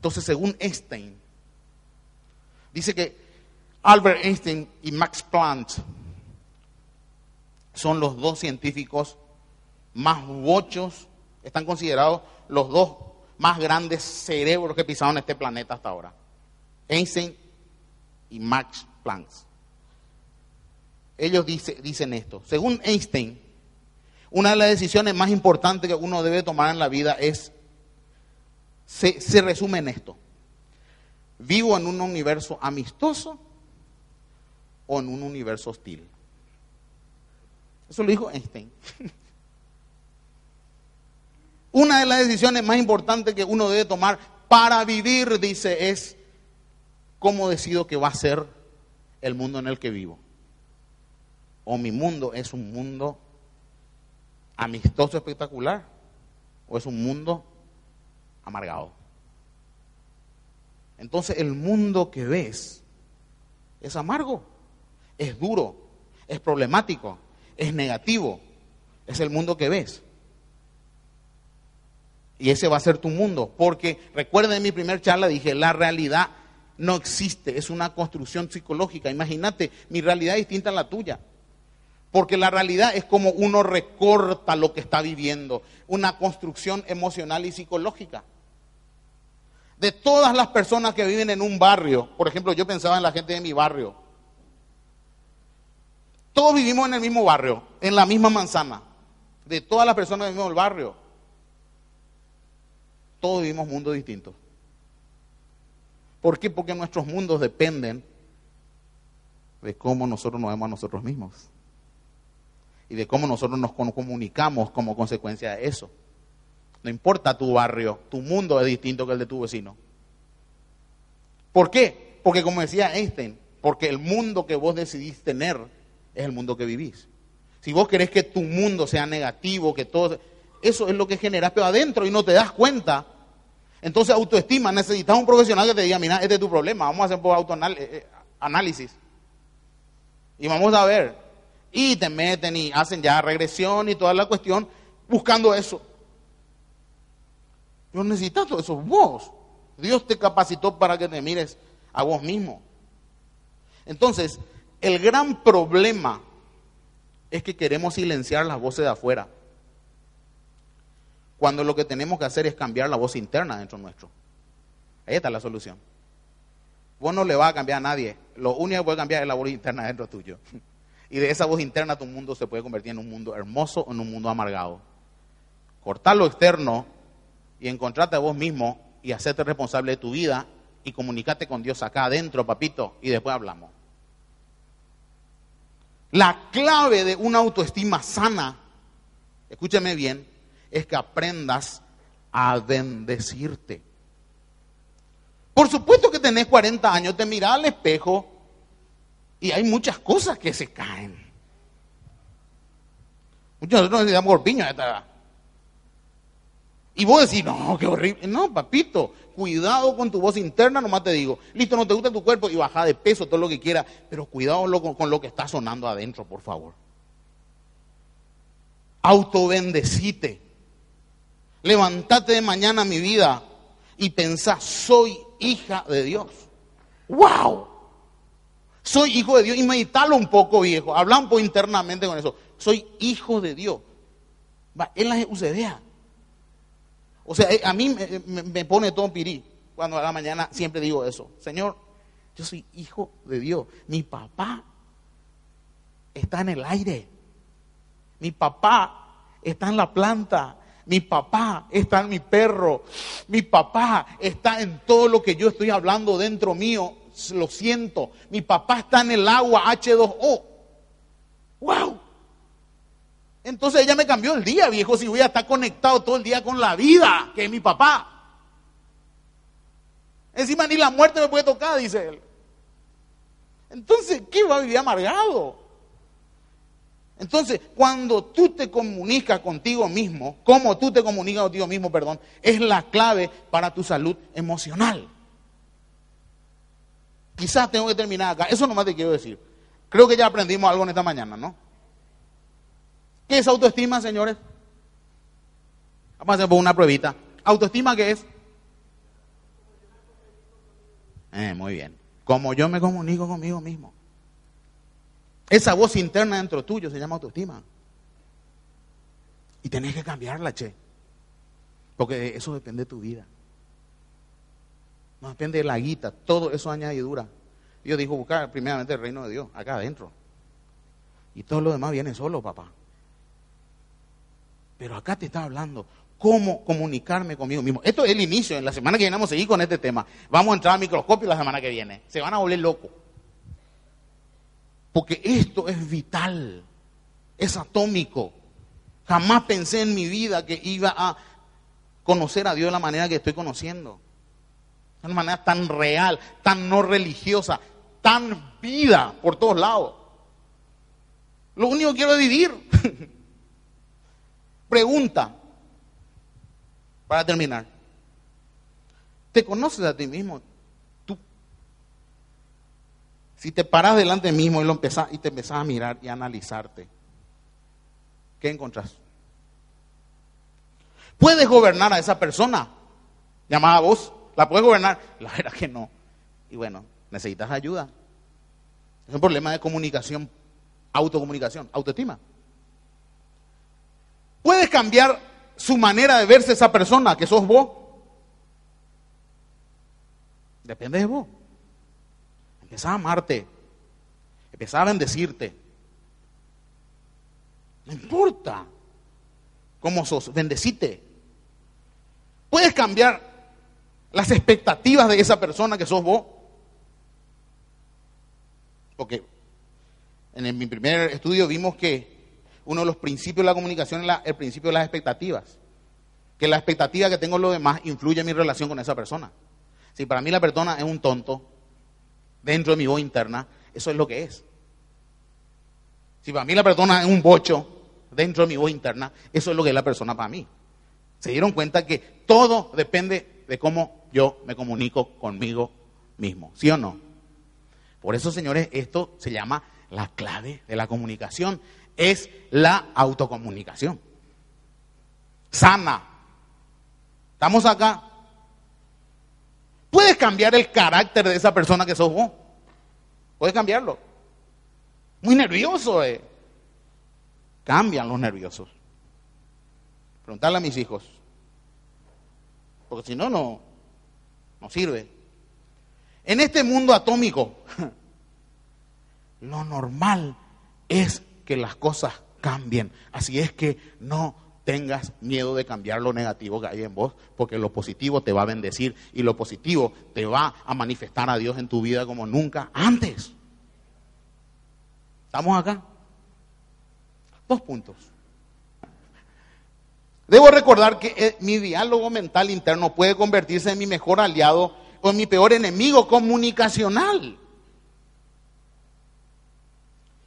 Entonces, según Einstein, dice que Albert Einstein y Max Planck son los dos científicos más bochos, están considerados los dos más grandes cerebros que pisaron este planeta hasta ahora. Einstein y Max Planck. Ellos dicen esto. Según Einstein, una de las decisiones más importantes que uno debe tomar en la vida es se, resume en esto. ¿Vivo en un universo amistoso o en un universo hostil? Eso lo dijo Einstein. Una de las decisiones más importantes que uno debe tomar para vivir, dice, es cómo decido que va a ser el mundo en el que vivo. O mi mundo es un mundo amistoso espectacular, o es un mundo amargado. Entonces el mundo que ves es amargo, es duro, es problemático, es negativo. Es el mundo que ves. Y ese va a ser tu mundo. Porque recuerden en mi primer charla dije, la realidad no existe, es una construcción psicológica. Imagínate, mi realidad es distinta a la tuya. Porque la realidad es como uno recorta lo que está viviendo, una construcción emocional y psicológica. De todas las personas que viven en un barrio, por ejemplo, yo pensaba en la gente de mi barrio. Todos vivimos en el mismo barrio, en la misma manzana. De todas las personas que vivimos en el barrio, todos vivimos mundos distintos. ¿Por qué? Porque nuestros mundos dependen de cómo nosotros nos vemos a nosotros mismos y de cómo nosotros nos comunicamos como consecuencia de eso. No importa tu barrio, tu mundo es distinto que el de tu vecino. ¿Por qué? Porque como decía Einstein, porque el mundo que vos decidís tener es el mundo que vivís. Si vos querés que tu mundo sea negativo, que todo... Eso es lo que generas, pero adentro y no te das cuenta. Entonces autoestima, necesitas un profesional que te diga, mira, este es tu problema, vamos a hacer por autoanálisis. Eh, eh, y vamos a ver, y te meten y hacen ya regresión y toda la cuestión buscando eso. Yo necesito todo eso, vos. Dios te capacitó para que te mires a vos mismo. Entonces, el gran problema es que queremos silenciar las voces de afuera. Cuando lo que tenemos que hacer es cambiar la voz interna dentro nuestro. Ahí está la solución. Vos no le vas a cambiar a nadie. Lo único que puede cambiar es la voz interna dentro tuyo. Y de esa voz interna tu mundo se puede convertir en un mundo hermoso o en un mundo amargado. Cortar lo externo y encontrarte a vos mismo y hacerte responsable de tu vida y comunicarte con Dios acá adentro, papito, y después hablamos. La clave de una autoestima sana, escúchame bien, es que aprendas a bendecirte. Por supuesto que tenés 40 años, te mirás al espejo y hay muchas cosas que se caen. Muchos de nosotros necesitamos golpiños a. Y vos decís, no, qué horrible. No, papito, cuidado con tu voz interna, nomás te digo. Listo, no te gusta tu cuerpo y baja de peso, todo lo que quieras, pero cuidado con, lo que está sonando adentro, por favor. Autovendecite. Levantate de mañana mi vida y pensá, soy hija de Dios. ¡Wow! Soy hijo de Dios. Y meditalo un poco, viejo. Habla un poco internamente con eso. Soy hijo de Dios. Va, en la vea. O sea, eh, a mí me, pone todo pirí cuando a la mañana siempre digo eso. Señor, yo soy hijo de Dios. Mi papá está en el aire. Mi papá está en la planta. Mi papá está en mi perro. Mi papá está en todo lo que yo estoy hablando dentro mío. Lo siento. Mi papá está en el agua H2O. ¡Wow! Entonces ella me cambió el día, viejo, si voy a estar conectado todo el día con la vida, que es mi papá. Encima ni la muerte me puede tocar, dice él. Entonces, ¿qué va a vivir amargado? Entonces, cuando tú te comunicas contigo mismo, como tú te comunicas contigo mismo, perdón, es la clave para tu salud emocional. Quizás tengo que terminar acá. Eso nomás te quiero decir. Creo que ya aprendimos algo en esta mañana, ¿no? ¿Qué es autoestima, señores? Vamos a hacer una pruebita. ¿Autoestima qué es? Eh, muy bien. Como yo me comunico conmigo mismo. Esa voz interna dentro tuyo se llama autoestima. Y tenés que cambiarla, che. Porque eso depende de tu vida. No depende de la guita, todo eso añadidura. Dios dijo buscar primeramente el reino de Dios, acá adentro. Y todo lo demás viene solo, papá. Pero acá te está hablando cómo comunicarme conmigo mismo. Esto es el inicio. En la semana que viene vamos a seguir con este tema. Vamos a entrar al microscopio la semana que viene. Se van a volver locos. Porque esto es vital. Es atómico. Jamás pensé en mi vida que iba a conocer a Dios de la manera que estoy conociendo. De una manera tan real, tan no religiosa, tan vida por todos lados. Lo único que quiero es vivir. Pregunta, para terminar. ¿Te conoces a ti mismo? Tú. Si te paras delante mismo y, lo empezás, y te empezás a mirar y a analizarte, ¿qué encontrás? ¿Puedes gobernar a esa persona llamada vos? ¿La puedes gobernar? La verdad que no. Y bueno, necesitas ayuda. Es un problema de comunicación, autocomunicación, autoestima. ¿Puedes cambiar su manera de verse esa persona que sos vos? Depende de vos. Empezá a amarte. Empezá a bendecirte. No importa cómo sos, bendecite. Puedes cambiar las expectativas de esa persona que sos vos. Porque en mi primer estudio vimos que uno de los principios de la comunicación es el principio de las expectativas. Que la expectativa que tengo en los demás influye en mi relación con esa persona. Si para mí la persona es un tonto, dentro de mi voz interna, eso es lo que es. Si para mí la persona es un bocho, dentro de mi voz interna, eso es lo que es la persona para mí. Se dieron cuenta que todo depende de cómo yo me comunico conmigo mismo, ¿sí o no? Por eso, señores, esto se llama la clave de la comunicación es la autocomunicación. Sana. ¿Estamos acá? Puedes cambiar el carácter de esa persona que sos vos. Puedes cambiarlo. Muy nervioso, eh. Cambian los nerviosos. Preguntarle a mis hijos. Porque si no, no, no sirve. En este mundo atómico, lo normal es que las cosas cambien. Así es que no tengas miedo de cambiar lo negativo que hay en vos, porque lo positivo te va a bendecir y lo positivo te va a manifestar a Dios en tu vida como nunca antes. ¿Estamos acá? Dos puntos. Debo recordar que eh, mi diálogo mental interno puede convertirse en mi mejor aliado o en mi peor enemigo comunicacional.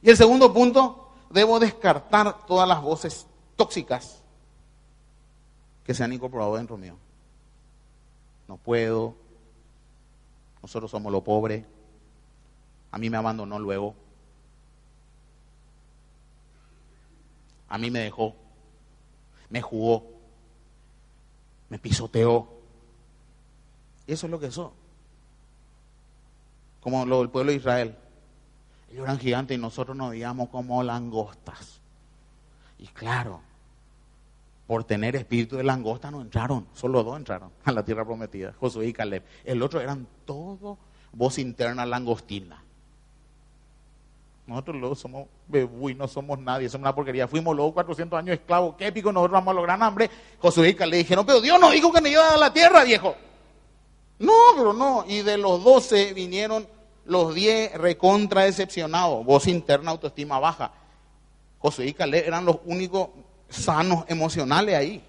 Y el segundo punto, debo descartar todas las voces tóxicas que se han incorporado dentro mío. No puedo, nosotros somos lo pobre, a mí me abandonó luego, a mí me dejó, me jugó, me pisoteó. Y eso es lo que son. Como lo del pueblo de Israel. Ellos eran gigantes y nosotros nos veíamos como langostas. Y claro, por tener espíritu de langosta no entraron, solo dos entraron a la tierra prometida, Josué y Caleb. El otro eran todo voz interna langostina. Nosotros luego somos y no somos nadie, somos una porquería. Fuimos luego 400 años esclavos, qué épico, nosotros vamos a lograr hambre. Josué y Caleb dijeron, pero Dios nos dijo que nos iba a dar la tierra, viejo. No, pero no. Y de los doce vinieron los 10 recontra decepcionados, voz interna, autoestima baja. José y Caleb eran los únicos sanos emocionales ahí.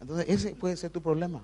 Entonces ese puede ser tu problema.